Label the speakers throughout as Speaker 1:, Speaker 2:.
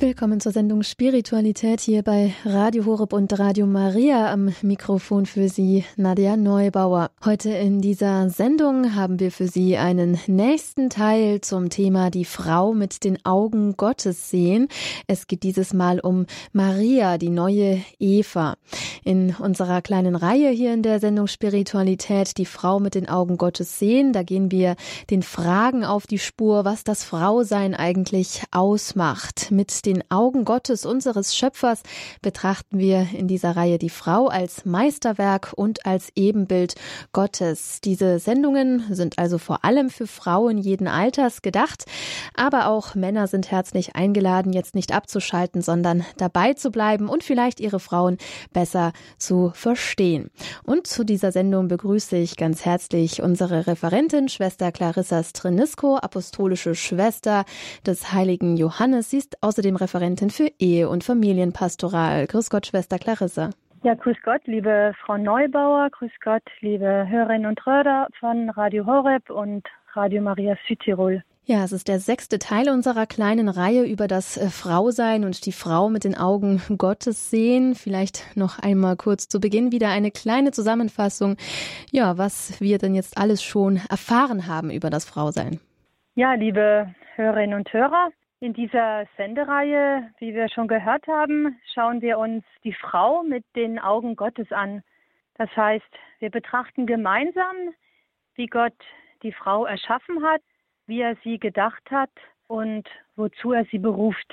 Speaker 1: Willkommen zur Sendung Spiritualität hier bei Radio Horeb und Radio Maria am Mikrofon für Sie Nadja Neubauer. Heute in dieser Sendung haben wir für Sie einen nächsten Teil zum Thema die Frau mit den Augen Gottes sehen. Es geht dieses Mal um Maria, die neue Eva. In unserer kleinen Reihe hier in der Sendung Spiritualität die Frau mit den Augen Gottes sehen, da gehen wir den Fragen auf die Spur, was das Frausein eigentlich ausmacht. Mit den Augen Gottes, unseres Schöpfers, betrachten wir in dieser Reihe die Frau als Meisterwerk und als Ebenbild Gottes. Diese Sendungen sind also vor allem für Frauen jeden Alters gedacht, aber auch Männer sind herzlich eingeladen, jetzt nicht abzuschalten, sondern dabei zu bleiben und vielleicht ihre Frauen besser zu verstehen. Und zu dieser Sendung begrüße ich ganz herzlich unsere Referentin, Schwester Clarissa Strenisko, apostolische Schwester des heiligen Johannes. Sie ist außerdem Referentin für Ehe- und Familienpastoral. Grüß Gott, Schwester Clarissa.
Speaker 2: Ja, grüß Gott, liebe Frau Neubauer, grüß Gott, liebe Hörerinnen und Hörer von Radio Horeb und Radio Maria Südtirol.
Speaker 1: Ja, es ist der sechste Teil unserer kleinen Reihe über das äh, Frausein und die Frau mit den Augen Gottes sehen. Vielleicht noch einmal kurz zu Beginn wieder eine kleine Zusammenfassung. Ja, was wir denn jetzt alles schon erfahren haben über das Frausein.
Speaker 2: Ja, liebe Hörerinnen und Hörer, in dieser Sendereihe, wie wir schon gehört haben, schauen wir uns die Frau mit den Augen Gottes an. Das heißt, wir betrachten gemeinsam, wie Gott die Frau erschaffen hat, wie er sie gedacht hat und wozu er sie beruft.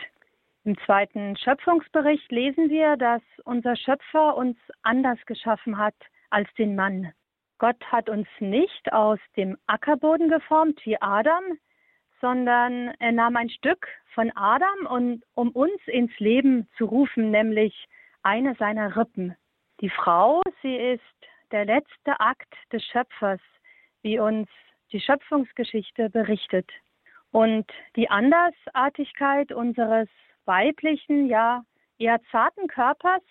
Speaker 2: Im zweiten Schöpfungsbericht lesen wir, dass unser Schöpfer uns anders geschaffen hat als den Mann. Gott hat uns nicht aus dem Ackerboden geformt wie Adam, sondern er nahm ein Stück von Adam, und, um uns ins Leben zu rufen, nämlich eine seiner Rippen. Die Frau, sie ist der letzte Akt des Schöpfers, wie uns die Schöpfungsgeschichte berichtet. Und die Andersartigkeit unseres weiblichen, ja eher zarten Körpers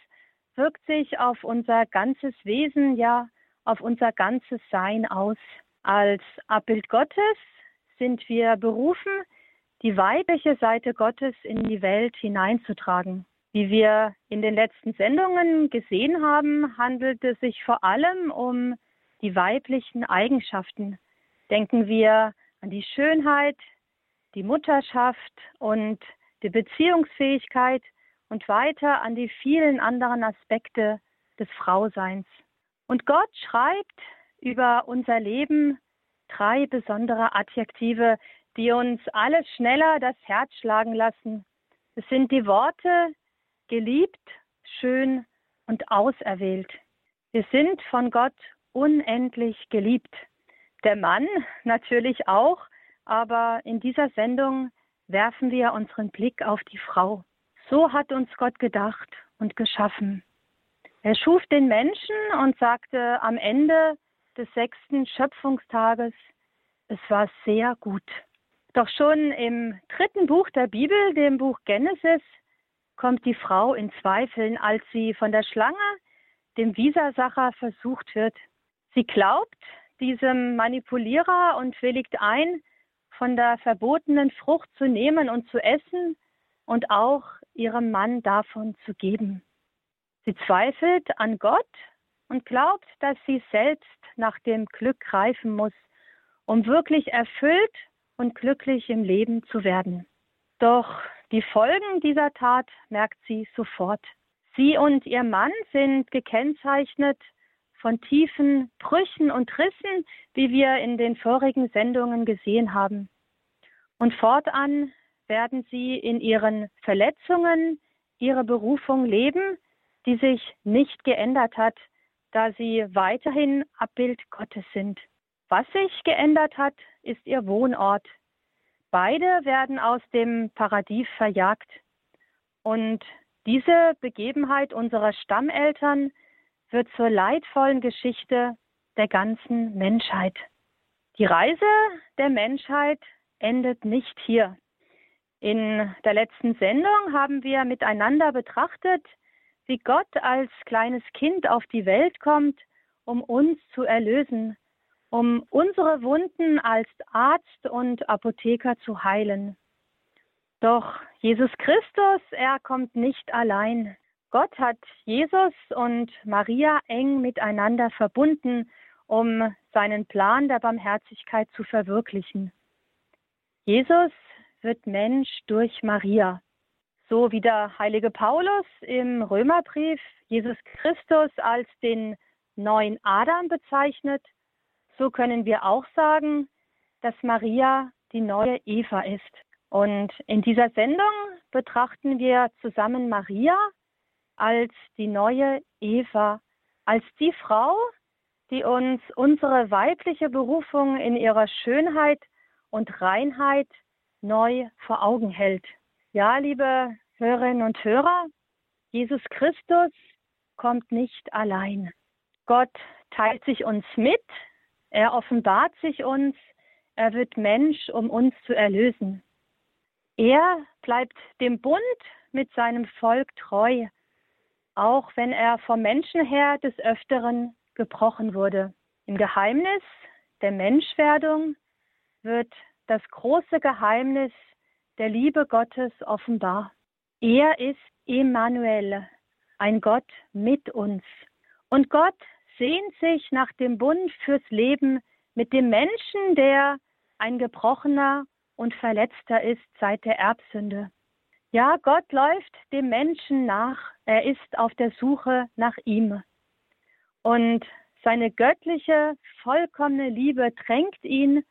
Speaker 2: wirkt sich auf unser ganzes Wesen, ja auf unser ganzes Sein aus. Als Abbild Gottes sind wir berufen, die weibliche Seite Gottes in die Welt hineinzutragen. Wie wir in den letzten Sendungen gesehen haben, handelt es sich vor allem um die weiblichen Eigenschaften. Denken wir an die Schönheit, die Mutterschaft und die Beziehungsfähigkeit und weiter an die vielen anderen Aspekte des Frauseins. Und Gott schreibt über unser Leben drei besondere Adjektive, die uns alles schneller das Herz schlagen lassen. Es sind die Worte geliebt, schön und auserwählt. Wir sind von Gott unendlich geliebt. Der Mann natürlich auch, aber in dieser Sendung werfen wir unseren Blick auf die Frau. So hat uns Gott gedacht und geschaffen. Er schuf den Menschen und sagte am Ende, des sechsten Schöpfungstages. Es war sehr gut. Doch schon im dritten Buch der Bibel, dem Buch Genesis, kommt die Frau in Zweifeln, als sie von der Schlange, dem Widersacher, versucht wird. Sie glaubt diesem Manipulierer und willigt ein, von der verbotenen Frucht zu nehmen und zu essen und auch ihrem Mann davon zu geben. Sie zweifelt an Gott und glaubt, dass sie selbst nach dem Glück greifen muss, um wirklich erfüllt und glücklich im Leben zu werden. Doch die Folgen dieser Tat merkt sie sofort. Sie und ihr Mann sind gekennzeichnet von tiefen Brüchen und Rissen, wie wir in den vorigen Sendungen gesehen haben. Und fortan werden sie in ihren Verletzungen ihre Berufung leben, die sich nicht geändert hat, da sie weiterhin Abbild Gottes sind. Was sich geändert hat, ist ihr Wohnort. Beide werden aus dem Paradies verjagt. Und diese Begebenheit unserer Stammeltern wird zur leidvollen Geschichte der ganzen Menschheit. Die Reise der Menschheit endet nicht hier. In der letzten Sendung haben wir miteinander betrachtet, wie Gott als kleines Kind auf die Welt kommt, um uns zu erlösen, um unsere Wunden als Arzt und Apotheker zu heilen. Doch Jesus Christus, er kommt nicht allein. Gott hat Jesus und Maria eng miteinander verbunden, um seinen Plan der Barmherzigkeit zu verwirklichen. Jesus wird Mensch durch Maria. So wie der heilige Paulus im Römerbrief Jesus Christus als den neuen Adam bezeichnet, so können wir auch sagen, dass Maria die neue Eva ist. Und in dieser Sendung betrachten wir zusammen Maria als die neue Eva, als die Frau, die uns unsere weibliche Berufung in ihrer Schönheit und Reinheit neu vor Augen hält. Ja, liebe Hörerinnen und Hörer, Jesus Christus kommt nicht allein. Gott teilt sich uns mit, er offenbart sich uns, er wird Mensch, um uns zu erlösen. Er bleibt dem Bund mit seinem Volk treu, auch wenn er vom Menschen her des Öfteren gebrochen wurde. Im Geheimnis der Menschwerdung wird das große Geheimnis der Liebe Gottes offenbar. Er ist Emmanuel, ein Gott mit uns. Und Gott sehnt sich nach dem Bund fürs Leben mit dem Menschen, der ein gebrochener und verletzter ist seit der Erbsünde. Ja, Gott läuft dem Menschen nach, er ist auf der Suche nach ihm. Und seine göttliche, vollkommene Liebe drängt ihn,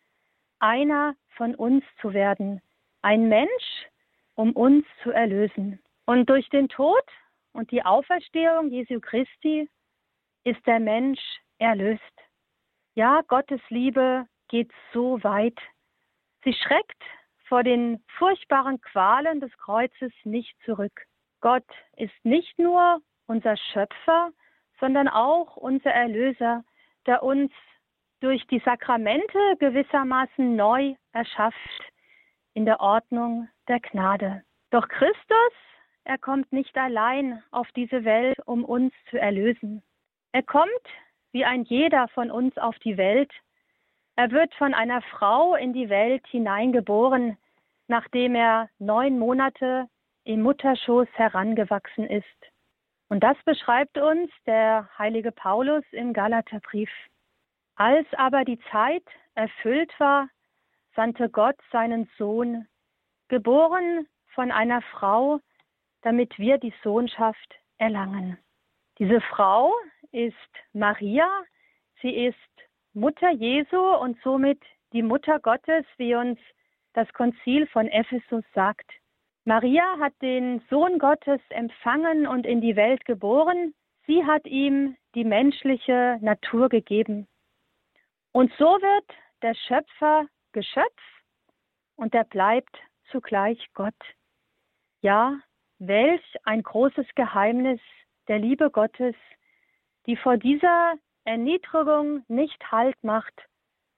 Speaker 2: einer von uns zu werden, ein Mensch, um uns zu erlösen. Und durch den Tod und die Auferstehung Jesu Christi ist der Mensch erlöst. Ja, Gottes Liebe geht so weit. Sie schreckt vor den furchtbaren Qualen des Kreuzes nicht zurück. Gott ist nicht nur unser Schöpfer, sondern auch unser Erlöser, der uns durch die Sakramente gewissermaßen neu erschafft in der Ordnung der Gnade. Doch Christus, er kommt nicht allein auf diese Welt, um uns zu erlösen. Er kommt wie ein jeder von uns auf die Welt. Er wird von einer Frau in die Welt hineingeboren, nachdem er neun Monate im Mutterschoß herangewachsen ist. Und das beschreibt uns der heilige Paulus im Galaterbrief. Als aber die Zeit erfüllt war, sandte Gott seinen Sohn, geboren von einer Frau, damit wir die Sohnschaft erlangen. Diese Frau ist Maria, sie ist Mutter Jesu und somit die Mutter Gottes, wie uns das Konzil von Ephesus sagt. Maria hat den Sohn Gottes empfangen und in die Welt geboren. Sie hat ihm die menschliche Natur gegeben. Und so wird der Schöpfer Geschöpf und er bleibt zugleich Gott. Ja, welch ein großes Geheimnis der Liebe Gottes, die vor dieser Erniedrigung nicht Halt macht,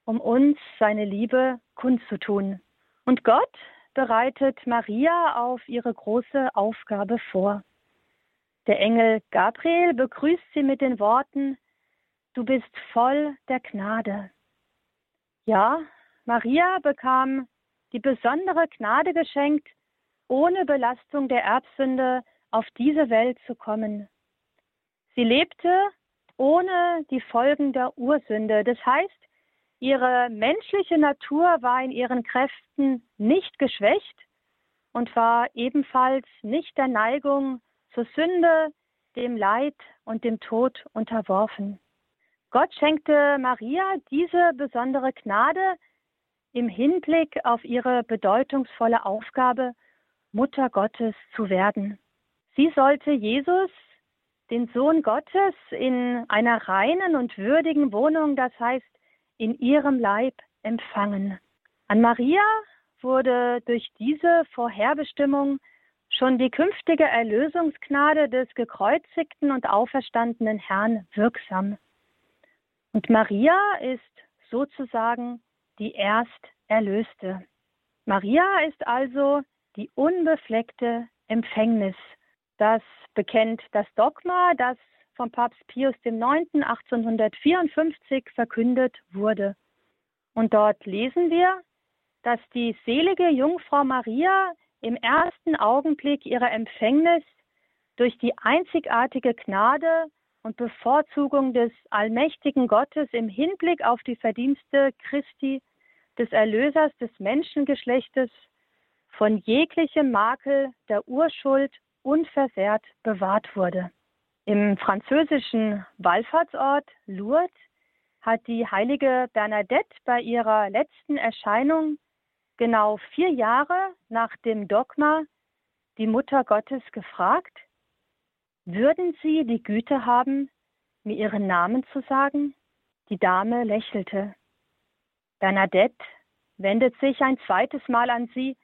Speaker 2: um uns seine Liebe kundzutun. Und Gott bereitet Maria auf ihre große Aufgabe vor. Der Engel Gabriel begrüßt sie mit den Worten, Du bist voll der Gnade. Ja, Maria bekam die besondere Gnade geschenkt, ohne Belastung der Erbsünde auf diese Welt zu kommen. Sie lebte ohne die Folgen der Ursünde. Das heißt, Ihre menschliche Natur war in ihren Kräften nicht geschwächt und war ebenfalls nicht der Neigung zur Sünde, dem Leid und dem Tod unterworfen. Gott schenkte Maria diese besondere Gnade im Hinblick auf ihre bedeutungsvolle Aufgabe, Mutter Gottes zu werden. Sie sollte Jesus, den Sohn Gottes, in einer reinen und würdigen Wohnung, das heißt in ihrem Leib empfangen. An Maria wurde durch diese Vorherbestimmung schon die künftige Erlösungsgnade des gekreuzigten und auferstandenen Herrn wirksam. Und Maria ist sozusagen die Ersterlöste. Maria ist also die unbefleckte Empfängnis. Das bekennt das Dogma, das von Papst Pius IX. 1854 verkündet wurde. Und dort lesen wir, dass die selige Jungfrau Maria im ersten Augenblick ihrer Empfängnis durch die einzigartige Gnade und Bevorzugung des allmächtigen Gottes im Hinblick auf die Verdienste Christi, des Erlösers des Menschengeschlechtes, von jeglichem Makel der Urschuld unversehrt bewahrt wurde. Im französischen Wallfahrtsort Lourdes hat die heilige Bernadette bei ihrer letzten Erscheinung genau vier Jahre nach dem Dogma die Mutter Gottes gefragt, würden Sie die Güte haben, mir Ihren Namen zu sagen? Die Dame lächelte. Bernadette wendet sich ein zweites Mal an sie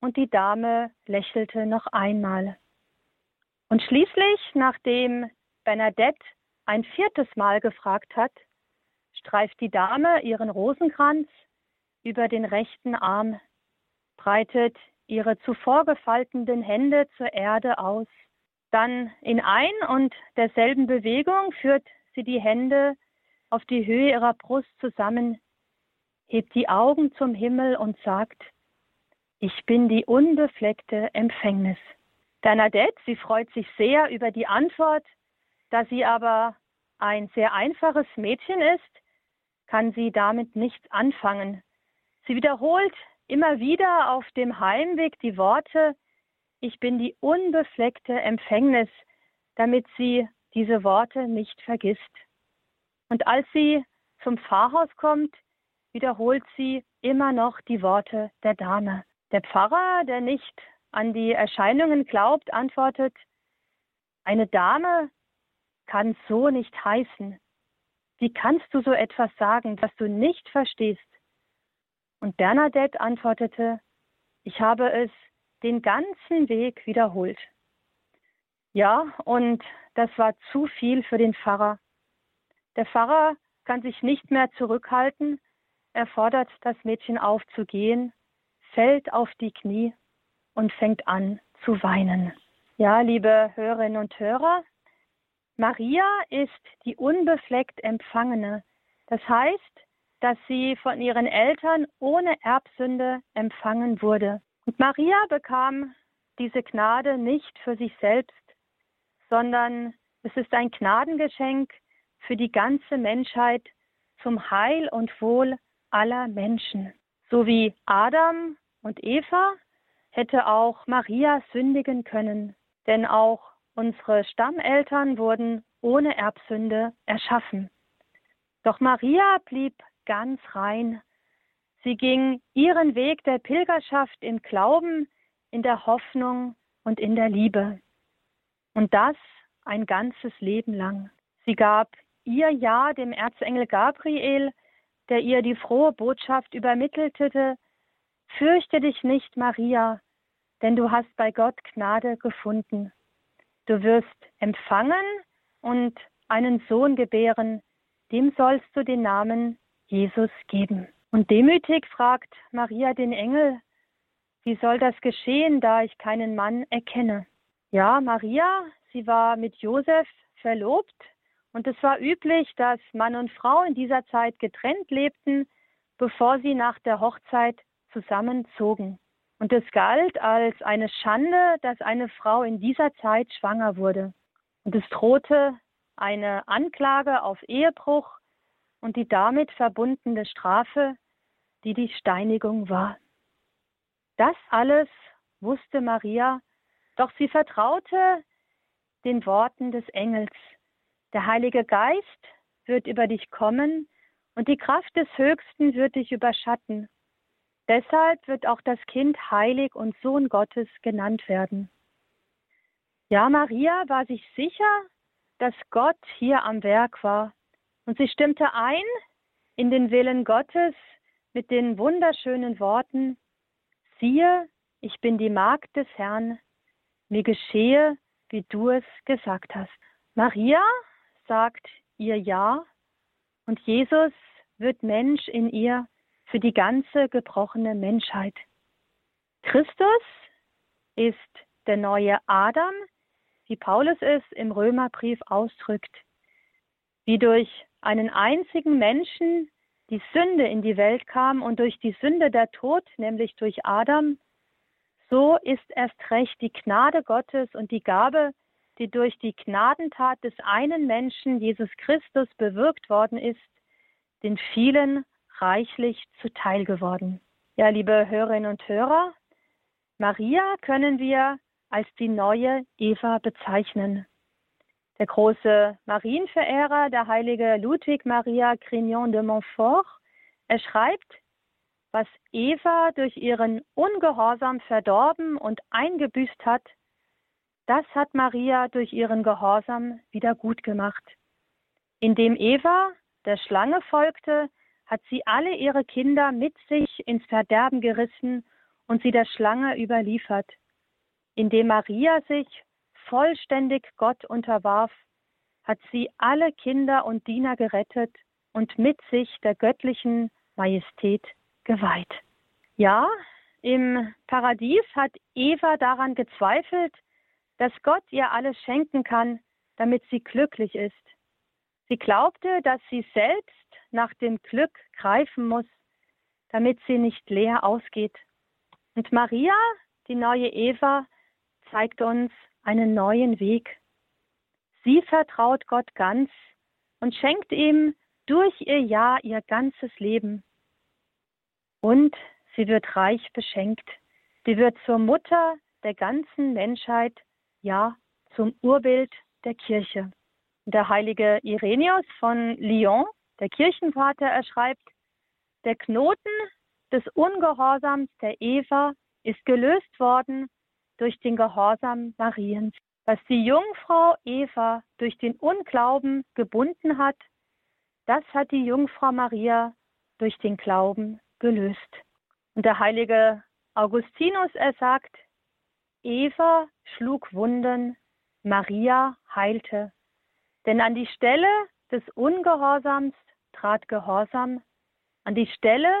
Speaker 2: und die Dame lächelte noch einmal. Und schließlich, nachdem Bernadette ein viertes Mal gefragt hat, streift die Dame ihren Rosenkranz über den rechten Arm, breitet ihre zuvor gefalteten Hände zur Erde aus. Dann in ein und derselben Bewegung führt sie die Hände auf die Höhe ihrer Brust zusammen, hebt die Augen zum Himmel und sagt, ich bin die unbefleckte Empfängnis. Bernadette, sie freut sich sehr über die Antwort, da sie aber ein sehr einfaches Mädchen ist, kann sie damit nichts anfangen. Sie wiederholt immer wieder auf dem Heimweg die Worte, ich bin die unbefleckte Empfängnis, damit sie diese Worte nicht vergisst. Und als sie zum Pfarrhaus kommt, wiederholt sie immer noch die Worte der Dame. Der Pfarrer, der nicht an die Erscheinungen glaubt, antwortet, eine Dame kann so nicht heißen. Wie kannst du so etwas sagen, das du nicht verstehst? Und Bernadette antwortete, ich habe es den ganzen Weg wiederholt. Ja, und das war zu viel für den Pfarrer. Der Pfarrer kann sich nicht mehr zurückhalten. Er fordert das Mädchen auf zu gehen, fällt auf die Knie und fängt an zu weinen. Ja, liebe Hörerinnen und Hörer, Maria ist die unbefleckt Empfangene. Das heißt, dass sie von ihren Eltern ohne Erbsünde empfangen wurde. Und Maria bekam diese Gnade nicht für sich selbst, sondern es ist ein Gnadengeschenk für die ganze Menschheit zum Heil und Wohl aller Menschen. So wie Adam und Eva hätte auch Maria sündigen können, denn auch Unsere Stammeltern wurden ohne Erbsünde erschaffen. Doch Maria blieb ganz rein. Sie ging ihren Weg der Pilgerschaft im Glauben, in der Hoffnung und in der Liebe. Und das ein ganzes Leben lang. Sie gab ihr Ja dem Erzengel Gabriel, der ihr die frohe Botschaft übermittelte, Fürchte dich nicht, Maria, denn du hast bei Gott Gnade gefunden. Du wirst empfangen und einen Sohn gebären, dem sollst du den Namen Jesus geben. Und demütig fragt Maria den Engel, wie soll das geschehen, da ich keinen Mann erkenne? Ja, Maria, sie war mit Josef verlobt und es war üblich, dass Mann und Frau in dieser Zeit getrennt lebten, bevor sie nach der Hochzeit zusammenzogen. Und es galt als eine Schande, dass eine Frau in dieser Zeit schwanger wurde. Und es drohte eine Anklage auf Ehebruch und die damit verbundene Strafe, die die Steinigung war. Das alles wusste Maria, doch sie vertraute den Worten des Engels. Der Heilige Geist wird über dich kommen und die Kraft des Höchsten wird dich überschatten. Deshalb wird auch das Kind heilig und Sohn Gottes genannt werden. Ja, Maria war sich sicher, dass Gott hier am Werk war. Und sie stimmte ein in den Willen Gottes mit den wunderschönen Worten, siehe, ich bin die Magd des Herrn, mir geschehe, wie du es gesagt hast. Maria sagt ihr Ja und Jesus wird Mensch in ihr für die ganze gebrochene Menschheit. Christus ist der neue Adam, wie Paulus es im Römerbrief ausdrückt. Wie durch einen einzigen Menschen die Sünde in die Welt kam und durch die Sünde der Tod, nämlich durch Adam, so ist erst recht die Gnade Gottes und die Gabe, die durch die Gnadentat des einen Menschen, Jesus Christus, bewirkt worden ist, den vielen reichlich zuteil geworden. Ja, liebe Hörerinnen und Hörer, Maria können wir als die neue Eva bezeichnen. Der große Marienverehrer, der heilige Ludwig Maria Grignon de Montfort, er schreibt, was Eva durch ihren Ungehorsam verdorben und eingebüßt hat, das hat Maria durch ihren Gehorsam wieder gut gemacht. Indem Eva der Schlange folgte, hat sie alle ihre Kinder mit sich ins Verderben gerissen und sie der Schlange überliefert. Indem Maria sich vollständig Gott unterwarf, hat sie alle Kinder und Diener gerettet und mit sich der göttlichen Majestät geweiht. Ja, im Paradies hat Eva daran gezweifelt, dass Gott ihr alles schenken kann, damit sie glücklich ist. Sie glaubte, dass sie selbst nach dem Glück greifen muss, damit sie nicht leer ausgeht. Und Maria, die neue Eva, zeigt uns einen neuen Weg. Sie vertraut Gott ganz und schenkt ihm durch ihr Ja ihr ganzes Leben. Und sie wird reich beschenkt. Sie wird zur Mutter der ganzen Menschheit, ja, zum Urbild der Kirche. Der heilige Irenaeus von Lyon, der Kirchenvater, er schreibt, der Knoten des Ungehorsams der Eva ist gelöst worden durch den Gehorsam Mariens. Was die Jungfrau Eva durch den Unglauben gebunden hat, das hat die Jungfrau Maria durch den Glauben gelöst. Und der heilige Augustinus, er sagt, Eva schlug Wunden, Maria heilte. Denn an die Stelle des Ungehorsams trat Gehorsam, an die Stelle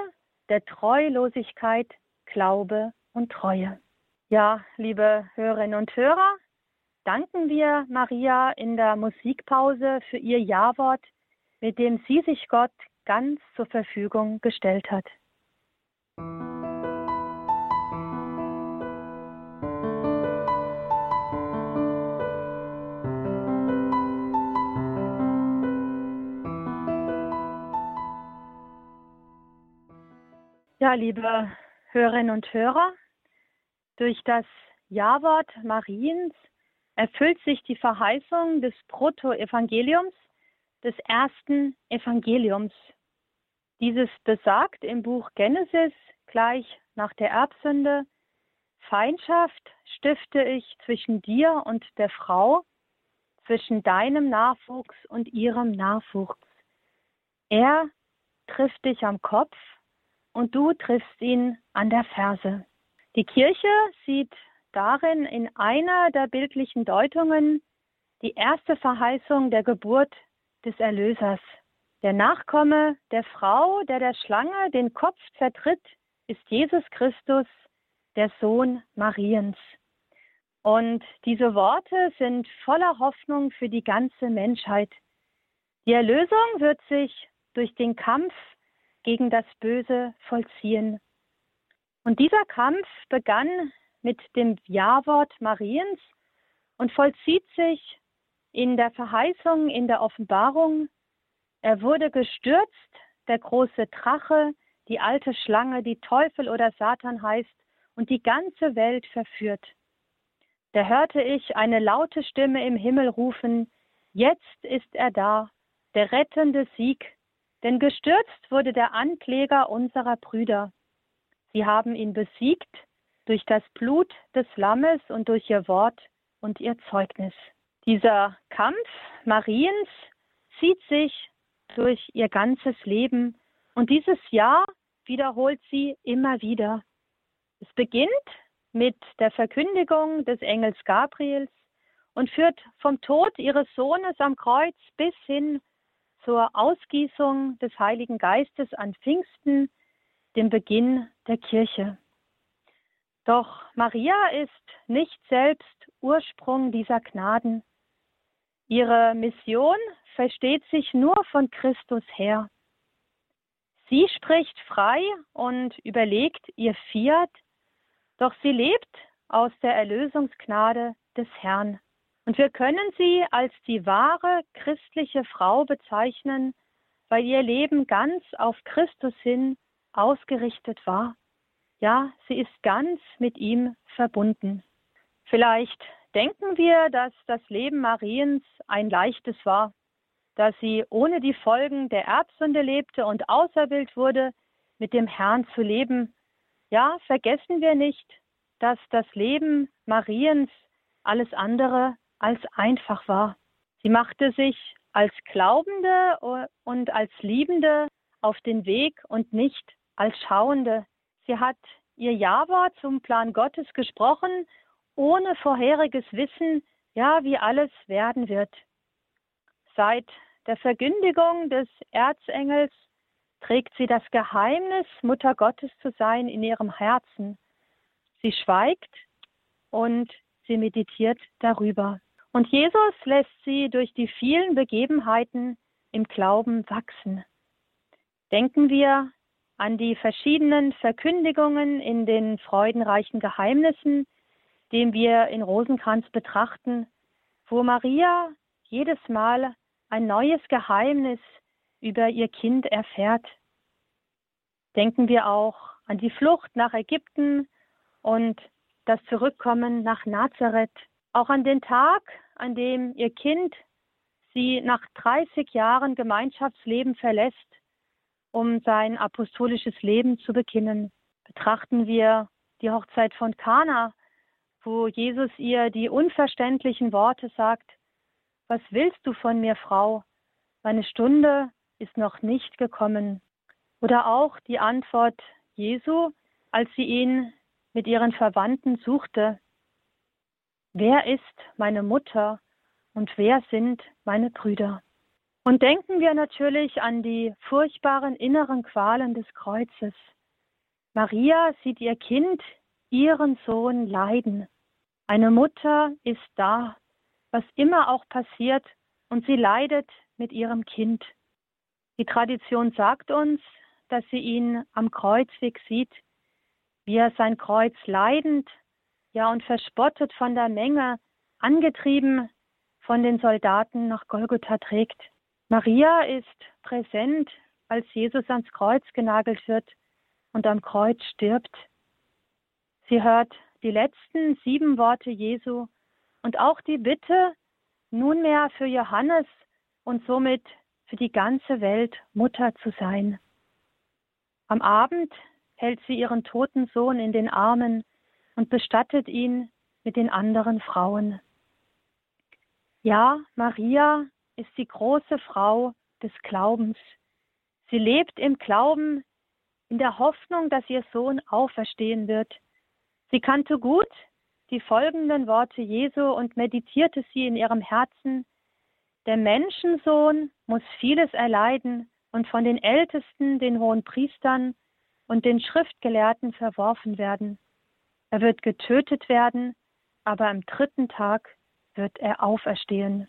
Speaker 2: der Treulosigkeit Glaube und Treue. Ja, liebe Hörerinnen und Hörer, danken wir Maria in der Musikpause für ihr Ja-Wort, mit dem sie sich Gott ganz zur Verfügung gestellt hat. Ja, liebe Hörerinnen und Hörer, durch das Ja-Wort Mariens erfüllt sich die Verheißung des Protoevangeliums, des ersten Evangeliums. Dieses besagt im Buch Genesis gleich nach der Erbsünde, Feindschaft stifte ich zwischen dir und der Frau, zwischen deinem Nachwuchs und ihrem Nachwuchs. Er trifft dich am Kopf und du triffst ihn an der Ferse. Die Kirche sieht darin in einer der bildlichen Deutungen die erste Verheißung der Geburt des Erlösers. Der Nachkomme der Frau, der der Schlange den Kopf zertritt, ist Jesus Christus, der Sohn Mariens. Und diese Worte sind voller Hoffnung für die ganze Menschheit. Die Erlösung wird sich durch den Kampf gegen das Böse vollziehen. Und dieser Kampf begann mit dem Ja-Wort Mariens und vollzieht sich in der Verheißung, in der Offenbarung. Er wurde gestürzt, der große Drache, die alte Schlange, die Teufel oder Satan heißt und die ganze Welt verführt. Da hörte ich eine laute Stimme im Himmel rufen, Jetzt ist er da, der rettende Sieg, denn gestürzt wurde der Ankläger unserer Brüder. Sie haben ihn besiegt durch das Blut des Lammes und durch ihr Wort und ihr Zeugnis. Dieser Kampf Mariens zieht sich durch ihr ganzes Leben und dieses Jahr wiederholt sie immer wieder. Es beginnt mit der Verkündigung des Engels Gabriels und führt vom Tod ihres Sohnes am Kreuz bis hin zur Ausgießung des Heiligen Geistes an Pfingsten, dem Beginn der Kirche. Doch Maria ist nicht selbst Ursprung dieser Gnaden. Ihre Mission versteht sich nur von Christus her. Sie spricht frei und überlegt ihr Fiat Doch sie lebt aus der Erlösungsgnade des Herrn. Und wir können sie als die wahre christliche Frau bezeichnen, weil ihr Leben ganz auf Christus hin ausgerichtet war. Ja, sie ist ganz mit ihm verbunden. Vielleicht denken wir, dass das Leben Mariens ein leichtes war, dass sie ohne die Folgen der Erbsünde lebte und auserwählt wurde, mit dem Herrn zu leben. Ja, vergessen wir nicht, dass das Leben Mariens alles andere als einfach war. Sie machte sich als Glaubende und als Liebende auf den Weg und nicht als Schauende. Sie hat ihr Ja-Wort zum Plan Gottes gesprochen, ohne vorheriges Wissen, ja, wie alles werden wird. Seit der Verkündigung des Erzengels trägt sie das Geheimnis, Mutter Gottes zu sein, in ihrem Herzen. Sie schweigt und sie meditiert darüber. Und Jesus lässt sie durch die vielen Begebenheiten im Glauben wachsen. Denken wir an die verschiedenen Verkündigungen in den freudenreichen Geheimnissen, den wir in Rosenkranz betrachten, wo Maria jedes Mal ein neues Geheimnis über ihr Kind erfährt. Denken wir auch an die Flucht nach Ägypten und das Zurückkommen nach Nazareth, auch an den Tag, an dem ihr Kind sie nach 30 Jahren Gemeinschaftsleben verlässt, um sein apostolisches Leben zu beginnen. Betrachten wir die Hochzeit von Kana, wo Jesus ihr die unverständlichen Worte sagt, was willst du von mir, Frau? Meine Stunde ist noch nicht gekommen. Oder auch die Antwort Jesu, als sie ihn mit ihren Verwandten suchte. Wer ist meine Mutter und wer sind meine Brüder? Und denken wir natürlich an die furchtbaren inneren Qualen des Kreuzes. Maria sieht ihr Kind, ihren Sohn leiden. Eine Mutter ist da, was immer auch passiert, und sie leidet mit ihrem Kind. Die Tradition sagt uns, dass sie ihn am Kreuzweg sieht, wie er sein Kreuz leidend ja und verspottet von der Menge, angetrieben von den Soldaten nach Golgotha trägt. Maria ist präsent, als Jesus ans Kreuz genagelt wird und am Kreuz stirbt. Sie hört die letzten sieben Worte Jesu und auch die Bitte, nunmehr für Johannes und somit für die ganze Welt Mutter zu sein. Am Abend hält sie ihren toten Sohn in den Armen und bestattet ihn mit den anderen Frauen. Ja, Maria ist die große Frau des Glaubens. Sie lebt im Glauben, in der Hoffnung, dass ihr Sohn auferstehen wird. Sie kannte gut die folgenden Worte Jesu und meditierte sie in ihrem Herzen. Der Menschensohn muss vieles erleiden und von den Ältesten, den hohen Priestern und den Schriftgelehrten verworfen werden. Er wird getötet werden, aber am dritten Tag wird er auferstehen.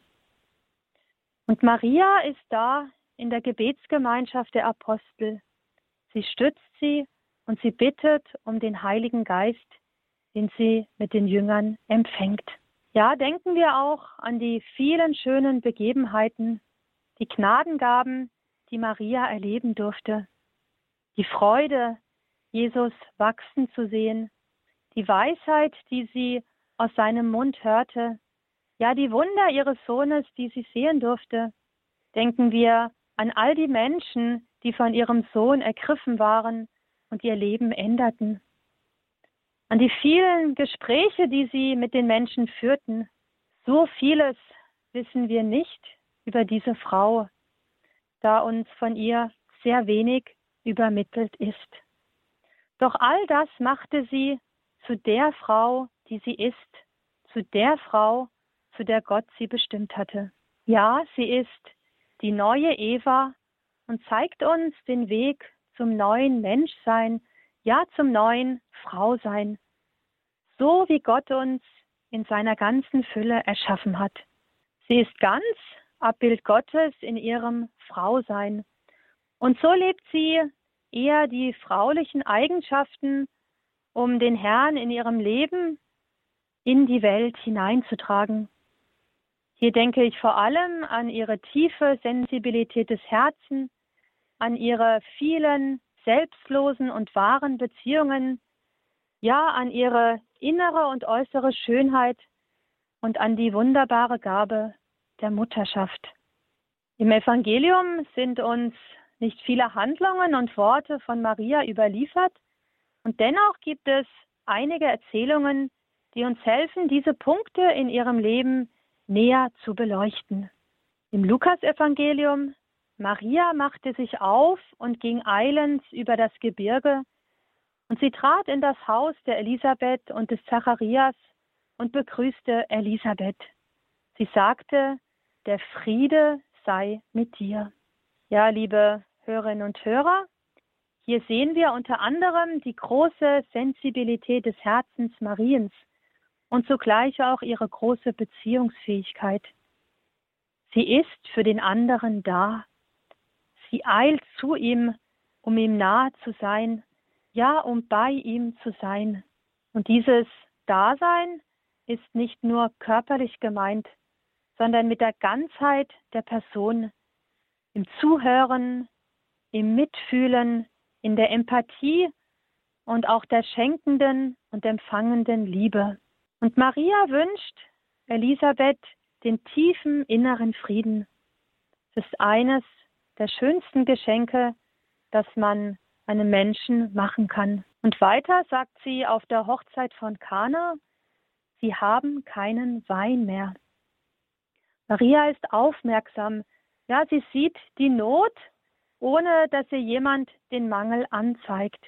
Speaker 2: Und Maria ist da in der Gebetsgemeinschaft der Apostel. Sie stützt sie und sie bittet um den Heiligen Geist, den sie mit den Jüngern empfängt. Ja, denken wir auch an die vielen schönen Begebenheiten, die Gnadengaben, die Maria erleben durfte, die Freude, Jesus wachsen zu sehen, die Weisheit, die sie aus seinem Mund hörte, ja die Wunder ihres Sohnes, die sie sehen durfte. Denken wir an all die Menschen, die von ihrem Sohn ergriffen waren und ihr Leben änderten. An die vielen Gespräche, die sie mit den Menschen führten. So vieles wissen wir nicht über diese Frau, da uns von ihr sehr wenig übermittelt ist. Doch all das machte sie zu der Frau, die sie ist, zu der Frau, zu der Gott sie bestimmt hatte. Ja, sie ist die neue Eva und zeigt uns den Weg zum neuen Menschsein, ja zum neuen Frausein, so wie Gott uns in seiner ganzen Fülle erschaffen hat. Sie ist ganz Abbild Gottes in ihrem Frausein. Und so lebt sie eher die fraulichen Eigenschaften um den Herrn in ihrem Leben in die Welt hineinzutragen. Hier denke ich vor allem an ihre tiefe Sensibilität des Herzens, an ihre vielen selbstlosen und wahren Beziehungen, ja an ihre innere und äußere Schönheit und an die wunderbare Gabe der Mutterschaft. Im Evangelium sind uns nicht viele Handlungen und Worte von Maria überliefert, und dennoch gibt es einige Erzählungen, die uns helfen, diese Punkte in ihrem Leben näher zu beleuchten. Im Lukasevangelium Maria machte sich auf und ging eilends über das Gebirge, und sie trat in das Haus der Elisabeth und des Zacharias und begrüßte Elisabeth. Sie sagte, der Friede sei mit dir. Ja, liebe Hörerinnen und Hörer, hier sehen wir unter anderem die große Sensibilität des Herzens Mariens und zugleich auch ihre große Beziehungsfähigkeit. Sie ist für den anderen da. Sie eilt zu ihm, um ihm nahe zu sein, ja, um bei ihm zu sein. Und dieses Dasein ist nicht nur körperlich gemeint, sondern mit der Ganzheit der Person, im Zuhören, im Mitfühlen, in der Empathie und auch der schenkenden und empfangenden Liebe. Und Maria wünscht Elisabeth den tiefen inneren Frieden. Es ist eines der schönsten Geschenke, das man einem Menschen machen kann. Und weiter sagt sie auf der Hochzeit von Kana, sie haben keinen Wein mehr. Maria ist aufmerksam. Ja, sie sieht die Not, ohne dass ihr jemand den Mangel anzeigt.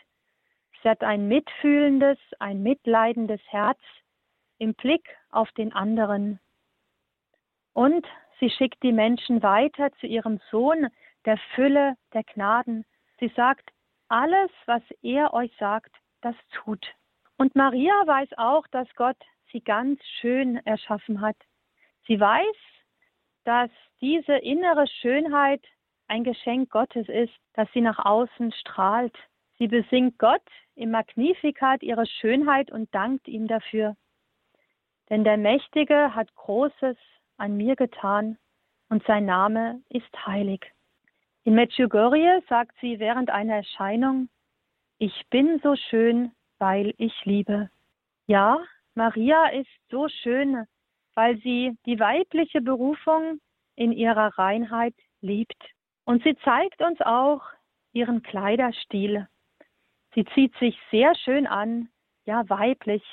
Speaker 2: Sie hat ein mitfühlendes, ein mitleidendes Herz im Blick auf den anderen. Und sie schickt die Menschen weiter zu ihrem Sohn, der Fülle der Gnaden. Sie sagt, alles, was er euch sagt, das tut. Und Maria weiß auch, dass Gott sie ganz schön erschaffen hat. Sie weiß, dass diese innere Schönheit ein Geschenk Gottes ist, dass sie nach außen strahlt. Sie besingt Gott im Magnificat ihre Schönheit und dankt ihm dafür. Denn der Mächtige hat Großes an mir getan und sein Name ist heilig. In Medjugorje sagt sie während einer Erscheinung, ich bin so schön, weil ich liebe. Ja, Maria ist so schön, weil sie die weibliche Berufung in ihrer Reinheit liebt. Und sie zeigt uns auch ihren Kleiderstil. Sie zieht sich sehr schön an, ja weiblich.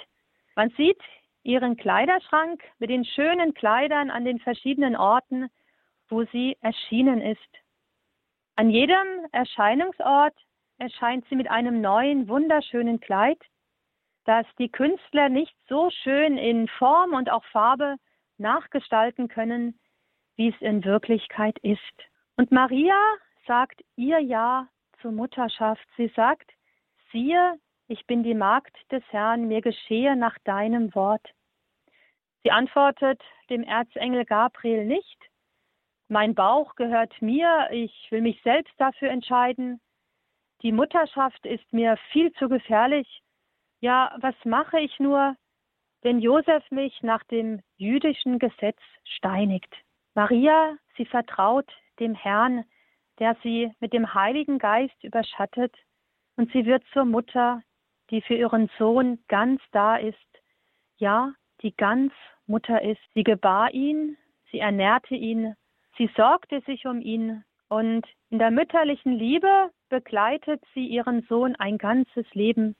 Speaker 2: Man sieht ihren Kleiderschrank mit den schönen Kleidern an den verschiedenen Orten, wo sie erschienen ist. An jedem Erscheinungsort erscheint sie mit einem neuen, wunderschönen Kleid, das die Künstler nicht so schön in Form und auch Farbe nachgestalten können, wie es in Wirklichkeit ist. Und Maria sagt ihr Ja zur Mutterschaft. Sie sagt, siehe, ich bin die Magd des Herrn, mir geschehe nach deinem Wort. Sie antwortet dem Erzengel Gabriel nicht, mein Bauch gehört mir, ich will mich selbst dafür entscheiden. Die Mutterschaft ist mir viel zu gefährlich, ja, was mache ich nur, wenn Josef mich nach dem jüdischen Gesetz steinigt? Maria, sie vertraut dem Herrn, der sie mit dem Heiligen Geist überschattet, und sie wird zur Mutter, die für ihren Sohn ganz da ist, ja, die ganz Mutter ist. Sie gebar ihn, sie ernährte ihn, sie sorgte sich um ihn, und in der mütterlichen Liebe begleitet sie ihren Sohn ein ganzes Leben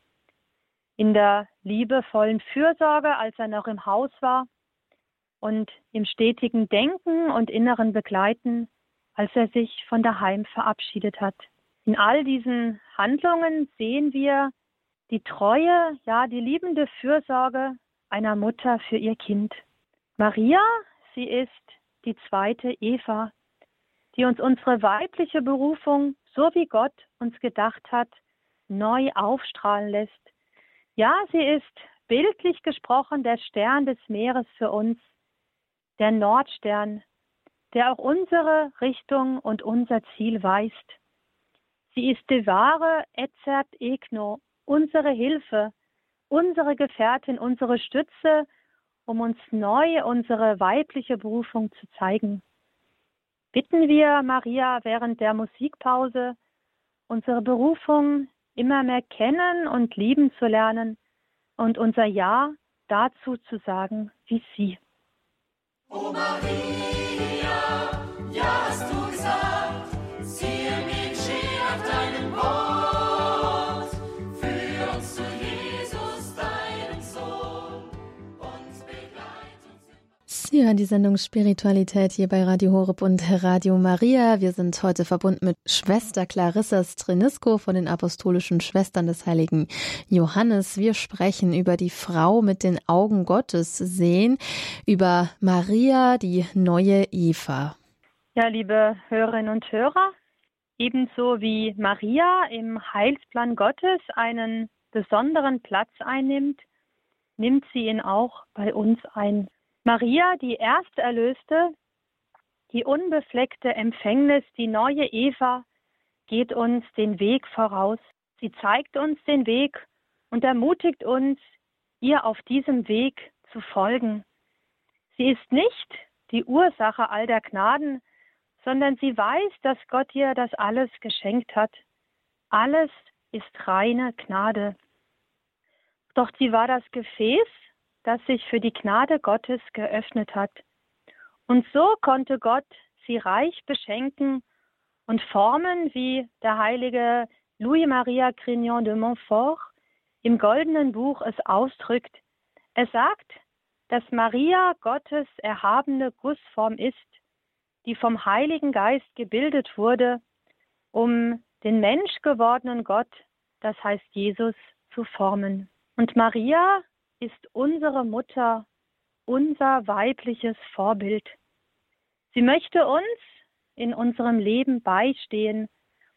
Speaker 2: in der liebevollen Fürsorge, als er noch im Haus war, und im stetigen Denken und inneren Begleiten, als er sich von daheim verabschiedet hat. In all diesen Handlungen sehen wir die Treue, ja, die liebende Fürsorge einer Mutter für ihr Kind. Maria, sie ist die zweite Eva, die uns unsere weibliche Berufung, so wie Gott uns gedacht hat, neu aufstrahlen lässt ja, sie ist bildlich gesprochen der Stern des Meeres für uns, der Nordstern, der auch unsere Richtung und unser Ziel weist. Sie ist die wahre Etzert Egno, unsere Hilfe, unsere Gefährtin, unsere Stütze, um uns neu unsere weibliche Berufung zu zeigen. Bitten wir Maria während der Musikpause, unsere Berufung immer mehr kennen und lieben zu lernen und unser Ja dazu zu sagen wie sie.
Speaker 3: O Maria,
Speaker 1: Sie hören die Sendung Spiritualität hier bei Radio Horeb und Radio Maria. Wir sind heute verbunden mit Schwester Clarissa Strenisko von den Apostolischen Schwestern des Heiligen Johannes. Wir sprechen über die Frau mit den Augen Gottes sehen, über Maria, die neue Eva.
Speaker 2: Ja, liebe Hörerinnen und Hörer, ebenso wie Maria im Heilsplan Gottes einen besonderen Platz einnimmt, nimmt sie ihn auch bei uns ein. Maria, die Ersterlöste, die unbefleckte Empfängnis, die neue Eva, geht uns den Weg voraus. Sie zeigt uns den Weg und ermutigt uns, ihr auf diesem Weg zu folgen. Sie ist nicht die Ursache all der Gnaden, sondern sie weiß, dass Gott ihr das alles geschenkt hat. Alles ist reine Gnade. Doch sie war das Gefäß, das sich für die Gnade Gottes geöffnet hat. Und so konnte Gott sie reich beschenken und formen, wie der heilige Louis-Maria Grignon de Montfort im goldenen Buch es ausdrückt. Er sagt, dass Maria Gottes erhabene Gussform ist, die vom Heiligen Geist gebildet wurde, um den menschgewordenen Gott, das heißt Jesus, zu formen. Und Maria ist unsere Mutter, unser weibliches Vorbild. Sie möchte uns in unserem Leben beistehen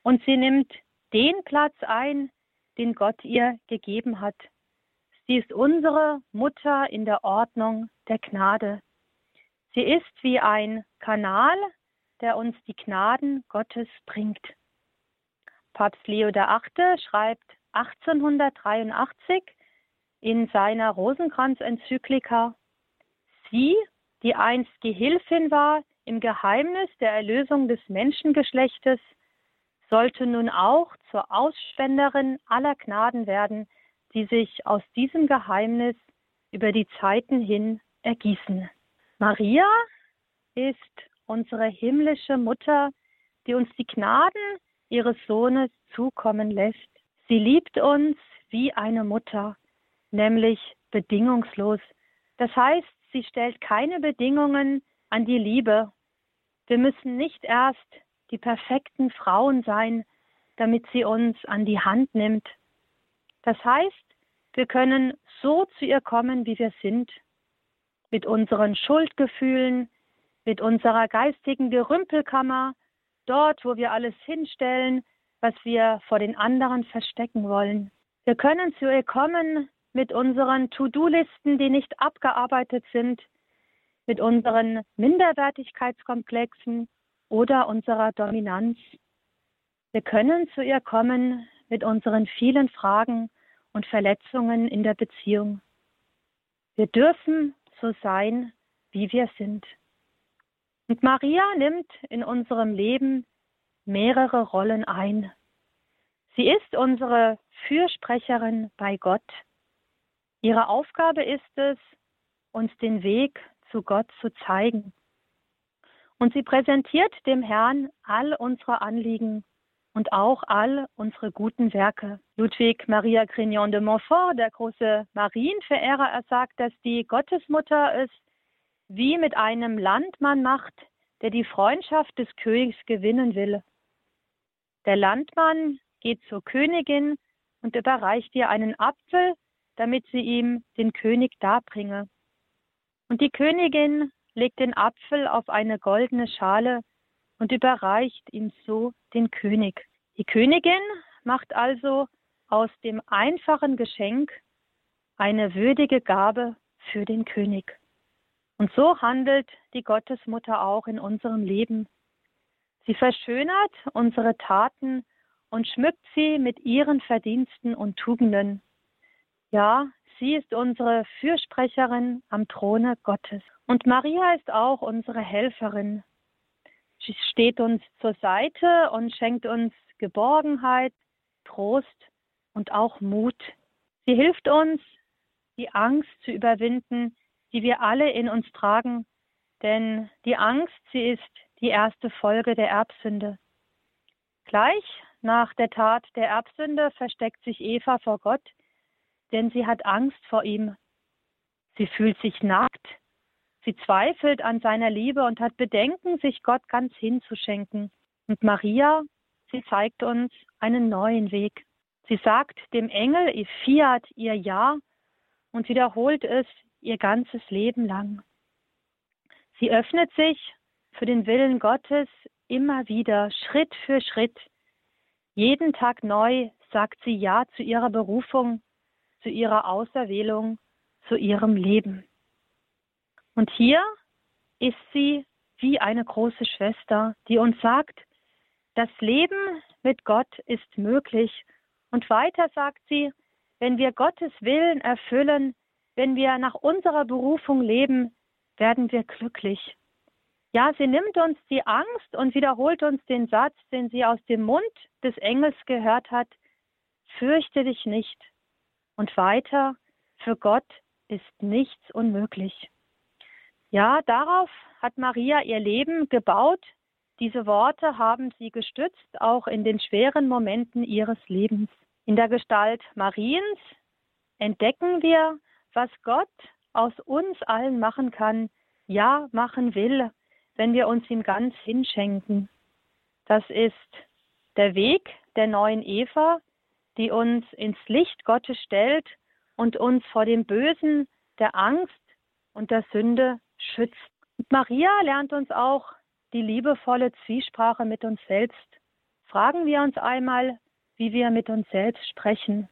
Speaker 2: und sie nimmt den Platz ein, den Gott ihr gegeben hat. Sie ist unsere Mutter in der Ordnung der Gnade. Sie ist wie ein Kanal, der uns die Gnaden Gottes bringt. Papst Leo VIII. schreibt 1883 in seiner Rosenkranz-Enzyklika, sie, die einst Gehilfin war im Geheimnis der Erlösung des Menschengeschlechtes, sollte nun auch zur Ausspenderin aller Gnaden werden, die sich aus diesem Geheimnis über die Zeiten hin ergießen. Maria ist unsere himmlische Mutter, die uns die Gnaden ihres Sohnes zukommen lässt. Sie liebt uns wie eine Mutter, nämlich bedingungslos. Das heißt, sie stellt keine Bedingungen an die Liebe. Wir müssen nicht erst die perfekten Frauen sein, damit sie uns an die Hand nimmt. Das heißt, wir können so zu ihr kommen, wie wir sind mit unseren Schuldgefühlen, mit unserer geistigen Gerümpelkammer, dort, wo wir alles hinstellen, was wir vor den anderen verstecken wollen. Wir können zu ihr kommen mit unseren To-Do-Listen, die nicht abgearbeitet sind, mit unseren Minderwertigkeitskomplexen oder unserer Dominanz. Wir können zu ihr kommen mit unseren vielen Fragen und Verletzungen in der Beziehung. Wir dürfen so sein, wie wir sind. Und Maria nimmt in unserem Leben mehrere Rollen ein. Sie ist unsere Fürsprecherin bei Gott. Ihre Aufgabe ist es, uns den Weg zu Gott zu zeigen. Und sie präsentiert dem Herrn all unsere Anliegen und auch all unsere guten Werke. Ludwig Maria Grignon de Montfort, der große Marienverehrer, er sagt, dass die Gottesmutter es wie mit einem Landmann macht, der die Freundschaft des Königs gewinnen will. Der Landmann geht zur Königin und überreicht ihr einen Apfel, damit sie ihm den König darbringe. Und die Königin legt den Apfel auf eine goldene Schale und überreicht ihm so den König. Die Königin macht also aus dem einfachen Geschenk eine würdige Gabe für den König. Und so handelt die Gottesmutter auch in unserem Leben. Sie verschönert unsere Taten und schmückt sie mit ihren Verdiensten und Tugenden. Ja, sie ist unsere Fürsprecherin am Throne Gottes. Und Maria ist auch unsere Helferin. Sie steht uns zur Seite und schenkt uns Geborgenheit, Trost und auch Mut. Sie hilft uns, die Angst zu überwinden, die wir alle in uns tragen, denn die Angst, sie ist die erste Folge der Erbsünde. Gleich nach der Tat der Erbsünde versteckt sich Eva vor Gott, denn sie hat Angst vor ihm. Sie fühlt sich nackt. Sie zweifelt an seiner Liebe und hat Bedenken, sich Gott ganz hinzuschenken. Und Maria, sie zeigt uns einen neuen Weg. Sie sagt dem Engel ihr Fiat, ihr Ja und wiederholt es ihr ganzes Leben lang. Sie öffnet sich für den Willen Gottes immer wieder, Schritt für Schritt. Jeden Tag neu sagt sie Ja zu ihrer Berufung, zu ihrer Auserwählung, zu ihrem Leben. Und hier ist sie wie eine große Schwester, die uns sagt, das Leben mit Gott ist möglich. Und weiter sagt sie, wenn wir Gottes Willen erfüllen, wenn wir nach unserer Berufung leben, werden wir glücklich. Ja, sie nimmt uns die Angst und wiederholt uns den Satz, den sie aus dem Mund des Engels gehört hat, fürchte dich nicht. Und weiter, für Gott ist nichts unmöglich. Ja, darauf hat Maria ihr Leben gebaut. Diese Worte haben sie gestützt, auch in den schweren Momenten ihres Lebens. In der Gestalt Mariens entdecken wir, was Gott aus uns allen machen kann, ja machen will, wenn wir uns ihm ganz hinschenken. Das ist der Weg der neuen Eva, die uns ins Licht Gottes stellt und uns vor dem Bösen, der Angst und der Sünde schützt. Und Maria lernt uns auch die liebevolle Zwiesprache mit uns selbst. Fragen wir uns einmal, wie wir mit uns selbst sprechen.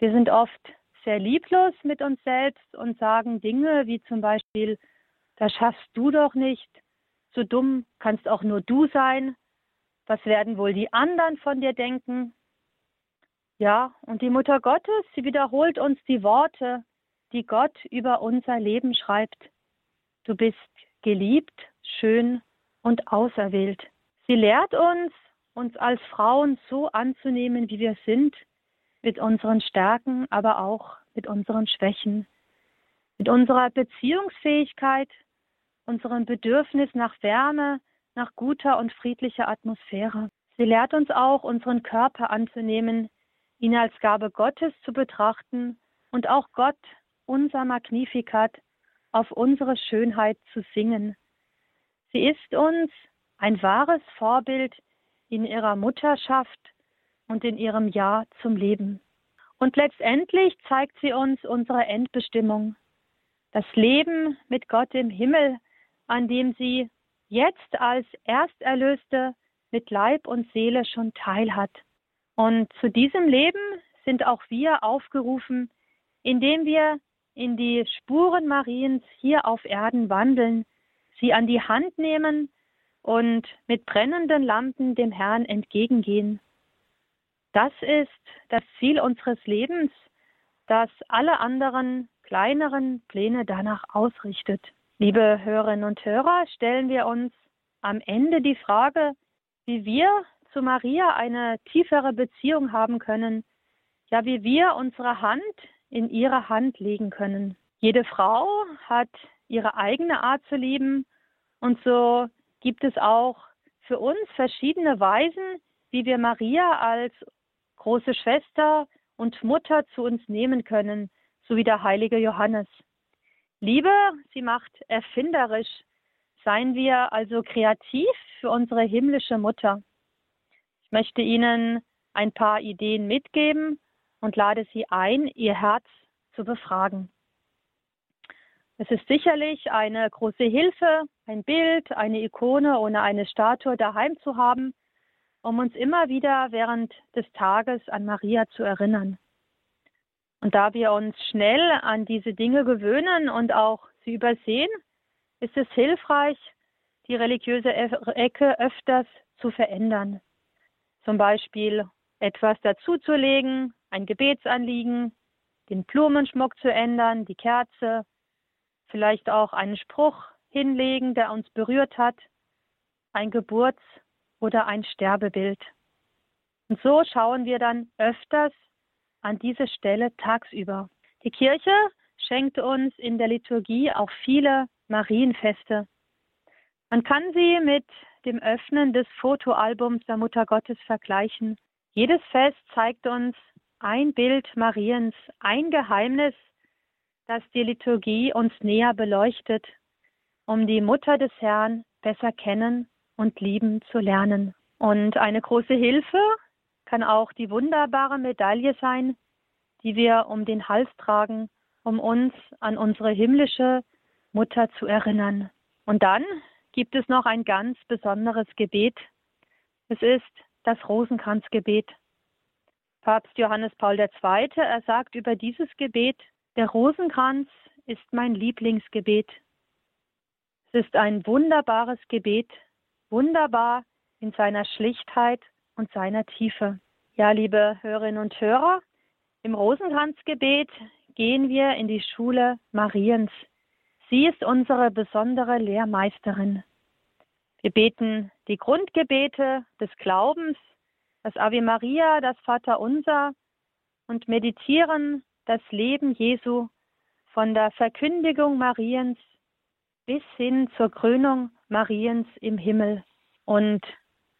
Speaker 2: Wir sind oft sehr lieblos mit uns selbst und sagen Dinge wie zum Beispiel, das schaffst du doch nicht, so dumm kannst auch nur du sein, was werden wohl die anderen von dir denken? Ja, und die Mutter Gottes, sie wiederholt uns die Worte, die Gott über unser Leben schreibt. Du bist geliebt, schön und auserwählt. Sie lehrt uns, uns als Frauen so anzunehmen, wie wir sind, mit unseren Stärken, aber auch mit unseren Schwächen, mit unserer Beziehungsfähigkeit, unserem Bedürfnis nach Wärme, nach guter und friedlicher Atmosphäre. Sie lehrt uns auch, unseren Körper anzunehmen, ihn als Gabe Gottes zu betrachten und auch Gott, unser Magnificat, auf unsere Schönheit zu singen. Sie ist uns ein wahres Vorbild in ihrer Mutterschaft und in ihrem Ja zum Leben. Und letztendlich zeigt sie uns unsere Endbestimmung, das Leben mit Gott im Himmel, an dem sie jetzt als Ersterlöste mit Leib und Seele schon teilhat. Und zu diesem Leben sind auch wir aufgerufen, indem wir in die Spuren Mariens hier auf Erden wandeln, sie an die Hand nehmen und mit brennenden Lampen dem Herrn entgegengehen. Das ist das Ziel unseres Lebens, das alle anderen kleineren Pläne danach ausrichtet. Liebe Hörerinnen und Hörer, stellen wir uns am Ende die Frage, wie wir zu Maria eine tiefere Beziehung haben können, ja, wie wir unsere Hand in ihre Hand legen können. Jede Frau hat ihre eigene Art zu lieben und so gibt es auch für uns verschiedene Weisen, wie wir Maria als große Schwester und Mutter zu uns nehmen können, so wie der heilige Johannes. Liebe, sie macht erfinderisch. Seien wir also kreativ für unsere himmlische Mutter. Ich möchte Ihnen ein paar Ideen mitgeben und lade Sie ein, Ihr Herz zu befragen. Es ist sicherlich eine große Hilfe, ein Bild, eine Ikone oder eine Statue daheim zu haben, um uns immer wieder während des Tages an Maria zu erinnern. Und da wir uns schnell an diese Dinge gewöhnen und auch sie übersehen, ist es hilfreich, die religiöse Ecke öfters zu verändern. Zum Beispiel etwas dazuzulegen, ein Gebetsanliegen, den Blumenschmuck zu ändern, die Kerze, vielleicht auch einen Spruch hinlegen, der uns berührt hat, ein Geburts- oder ein Sterbebild. Und so schauen wir dann öfters an diese Stelle tagsüber. Die Kirche schenkt uns in der Liturgie auch viele Marienfeste. Man kann sie mit dem Öffnen des Fotoalbums der Mutter Gottes vergleichen. Jedes Fest zeigt uns ein Bild Mariens, ein Geheimnis, das die Liturgie uns näher beleuchtet, um die Mutter des Herrn besser kennen und lieben zu lernen. Und eine große Hilfe kann auch die wunderbare Medaille sein, die wir um den Hals tragen, um uns an unsere himmlische Mutter zu erinnern. Und dann gibt es noch ein ganz besonderes Gebet. Es ist das Rosenkranzgebet. Papst Johannes Paul II. Er sagt über dieses Gebet, der Rosenkranz ist mein Lieblingsgebet. Es ist ein wunderbares Gebet, wunderbar in seiner Schlichtheit und seiner Tiefe. Ja, liebe Hörerinnen und Hörer, im Rosenkranzgebet gehen wir in die Schule Mariens. Sie ist unsere besondere Lehrmeisterin. Wir beten die Grundgebete des Glaubens, das Ave Maria, das Vaterunser und meditieren das Leben Jesu von der Verkündigung Mariens bis hin zur Krönung Mariens im Himmel. Und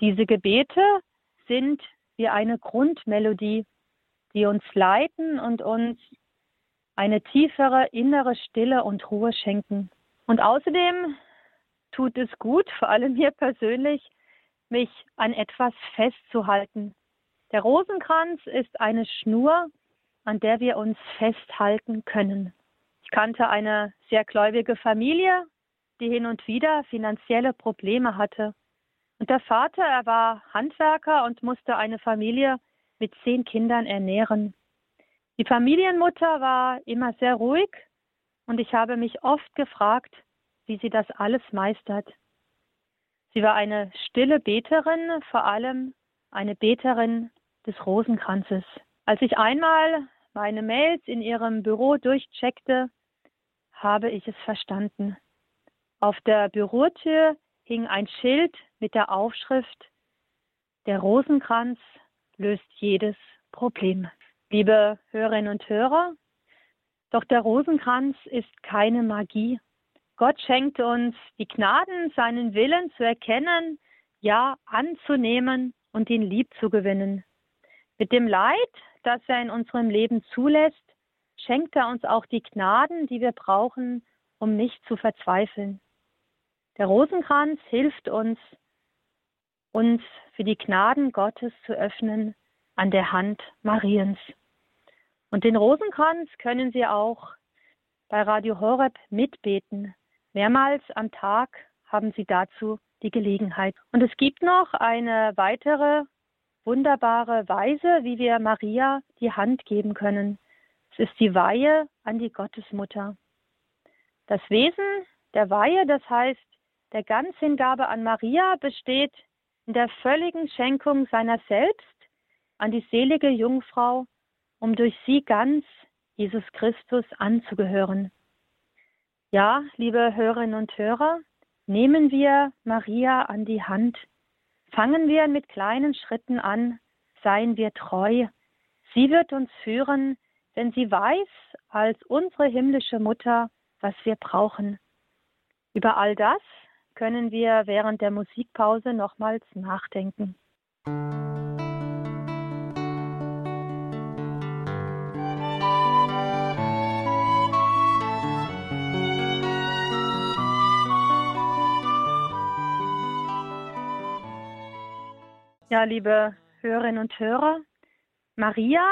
Speaker 2: diese Gebete sind wie eine Grundmelodie, die uns leiten und uns eine tiefere innere Stille und Ruhe schenken. Und außerdem tut es gut, vor allem mir persönlich, mich an etwas festzuhalten. Der Rosenkranz ist eine Schnur, an der wir uns festhalten können. Ich kannte eine sehr gläubige Familie, die hin und wieder finanzielle Probleme hatte. Und der Vater, er war Handwerker und musste eine Familie mit zehn Kindern ernähren. Die Familienmutter war immer sehr ruhig und ich habe mich oft gefragt, wie sie das alles meistert. Sie war eine stille Beterin, vor allem eine Beterin des Rosenkranzes. Als ich einmal meine Mails in ihrem Büro durchcheckte, habe ich es verstanden. Auf der Bürotür hing ein Schild mit der Aufschrift Der Rosenkranz löst jedes Problem. Liebe Hörerinnen und Hörer, doch der Rosenkranz ist keine Magie. Gott schenkt uns die Gnaden, seinen Willen zu erkennen, ja anzunehmen und ihn lieb zu gewinnen. Mit dem Leid, das er in unserem Leben zulässt, schenkt er uns auch die Gnaden, die wir brauchen, um nicht zu verzweifeln. Der Rosenkranz hilft uns, uns für die Gnaden Gottes zu öffnen an der Hand Mariens. Und den Rosenkranz können Sie auch bei Radio Horeb mitbeten. Mehrmals am Tag haben Sie dazu die Gelegenheit. Und es gibt noch eine weitere wunderbare Weise, wie wir Maria die Hand geben können. Es ist die Weihe an die Gottesmutter. Das Wesen der Weihe, das heißt der Ganzhingabe an Maria besteht in der völligen Schenkung seiner selbst an die selige Jungfrau, um durch sie ganz Jesus Christus anzugehören. Ja, liebe Hörerinnen und Hörer, nehmen wir Maria an die Hand, fangen wir mit kleinen Schritten an, seien wir treu. Sie wird uns führen, wenn sie weiß, als unsere himmlische Mutter, was wir brauchen. Über all das können wir während der Musikpause nochmals nachdenken. Ja, liebe Hörerinnen und Hörer, Maria,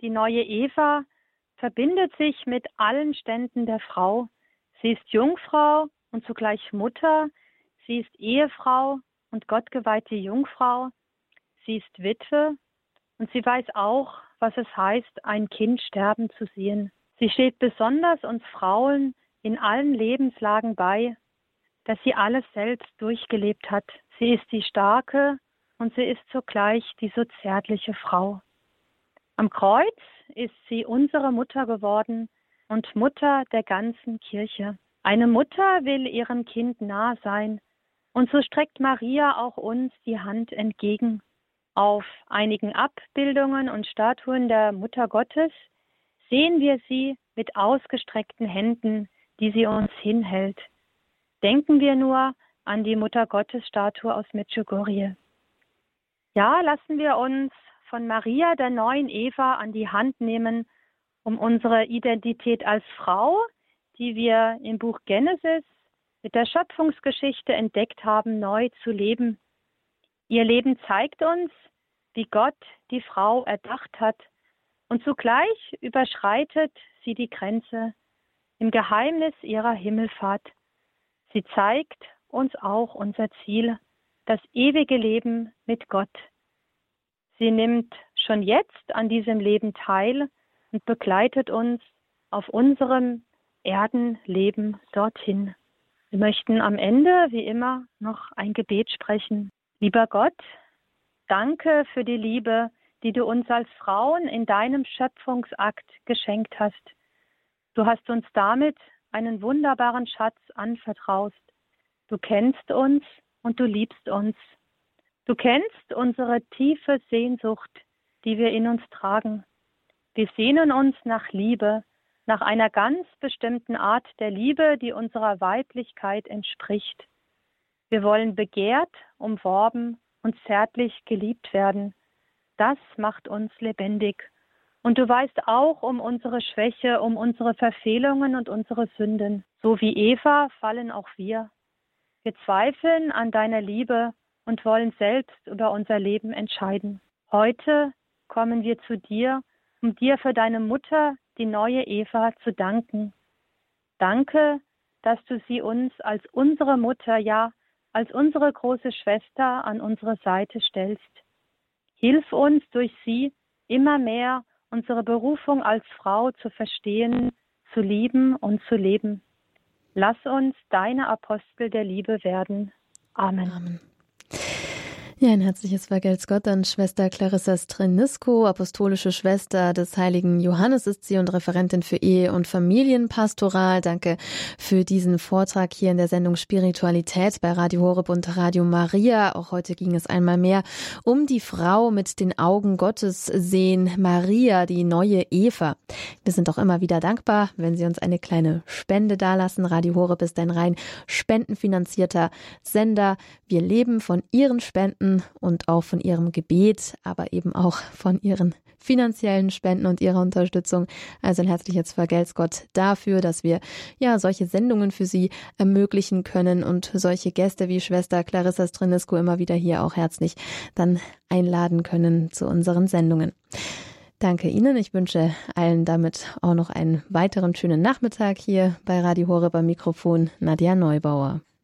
Speaker 2: die neue Eva, verbindet sich mit allen Ständen der Frau. Sie ist Jungfrau und zugleich Mutter. Sie ist Ehefrau und gottgeweihte Jungfrau. Sie ist Witwe und sie weiß auch, was es heißt, ein Kind sterben zu sehen. Sie steht besonders uns Frauen in allen Lebenslagen bei, dass sie alles selbst durchgelebt hat. Sie ist die starke und sie ist zugleich die so zärtliche Frau. Am Kreuz ist sie unsere Mutter geworden und Mutter der ganzen Kirche. Eine Mutter will ihrem Kind nah sein, und so streckt Maria auch uns die Hand entgegen. Auf einigen Abbildungen und Statuen der Mutter Gottes sehen wir sie mit ausgestreckten Händen, die sie uns hinhält. Denken wir nur an die Mutter Gottes Statue aus Medjugorje. Ja, lassen wir uns von Maria der neuen Eva an die Hand nehmen, um unsere Identität als Frau, die wir im Buch Genesis mit der Schöpfungsgeschichte entdeckt haben, neu zu leben. Ihr Leben zeigt uns, wie Gott die Frau erdacht hat, und zugleich überschreitet sie die Grenze im Geheimnis ihrer Himmelfahrt. Sie zeigt uns auch unser Ziel, das ewige Leben mit Gott. Sie nimmt schon jetzt an diesem Leben teil und begleitet uns auf unserem Erdenleben dorthin. Wir möchten am Ende, wie immer, noch ein Gebet sprechen. Lieber Gott, danke für die Liebe, die du uns als Frauen in deinem Schöpfungsakt geschenkt hast. Du hast uns damit einen wunderbaren Schatz anvertraust. Du kennst uns und du liebst uns. Du kennst unsere tiefe Sehnsucht, die wir in uns tragen. Wir sehnen uns nach Liebe, nach einer ganz bestimmten Art der Liebe, die unserer Weiblichkeit entspricht. Wir wollen begehrt, umworben und zärtlich geliebt werden. Das macht uns lebendig. Und du weißt auch um unsere Schwäche, um unsere Verfehlungen und unsere Sünden. So wie Eva fallen auch wir. Wir zweifeln an deiner Liebe und wollen selbst über unser Leben entscheiden. Heute kommen wir zu dir, um dir für deine Mutter, die neue Eva zu danken. Danke, dass du sie uns als unsere Mutter, ja, als unsere große Schwester an unsere Seite stellst. Hilf uns durch sie immer mehr unsere Berufung als Frau zu verstehen, zu lieben und zu leben. Lass uns deine Apostel der Liebe werden. Amen. Amen.
Speaker 1: Ja, ein herzliches Vergelt's Gott an Schwester Clarissa Strenisko, apostolische Schwester des heiligen Johannes ist sie und Referentin für Ehe- und Familienpastoral. Danke für diesen Vortrag hier in der Sendung Spiritualität bei Radio Horeb und Radio Maria. Auch heute ging es einmal mehr um die Frau mit den Augen Gottes sehen, Maria, die neue Eva. Wir sind auch immer wieder dankbar, wenn Sie uns eine kleine Spende dalassen. Radio Horeb ist ein rein spendenfinanzierter Sender. Wir leben von Ihren Spenden und auch von ihrem Gebet, aber eben auch von ihren finanziellen Spenden und ihrer Unterstützung. Also ein herzliches Vergelt's Gott dafür, dass wir ja solche Sendungen für Sie ermöglichen können und solche Gäste wie Schwester Clarissa Strinescu immer wieder hier auch herzlich dann einladen können zu unseren Sendungen. Danke Ihnen. Ich wünsche allen damit auch noch einen weiteren schönen Nachmittag hier bei Radio Horeb beim Mikrofon Nadja Neubauer.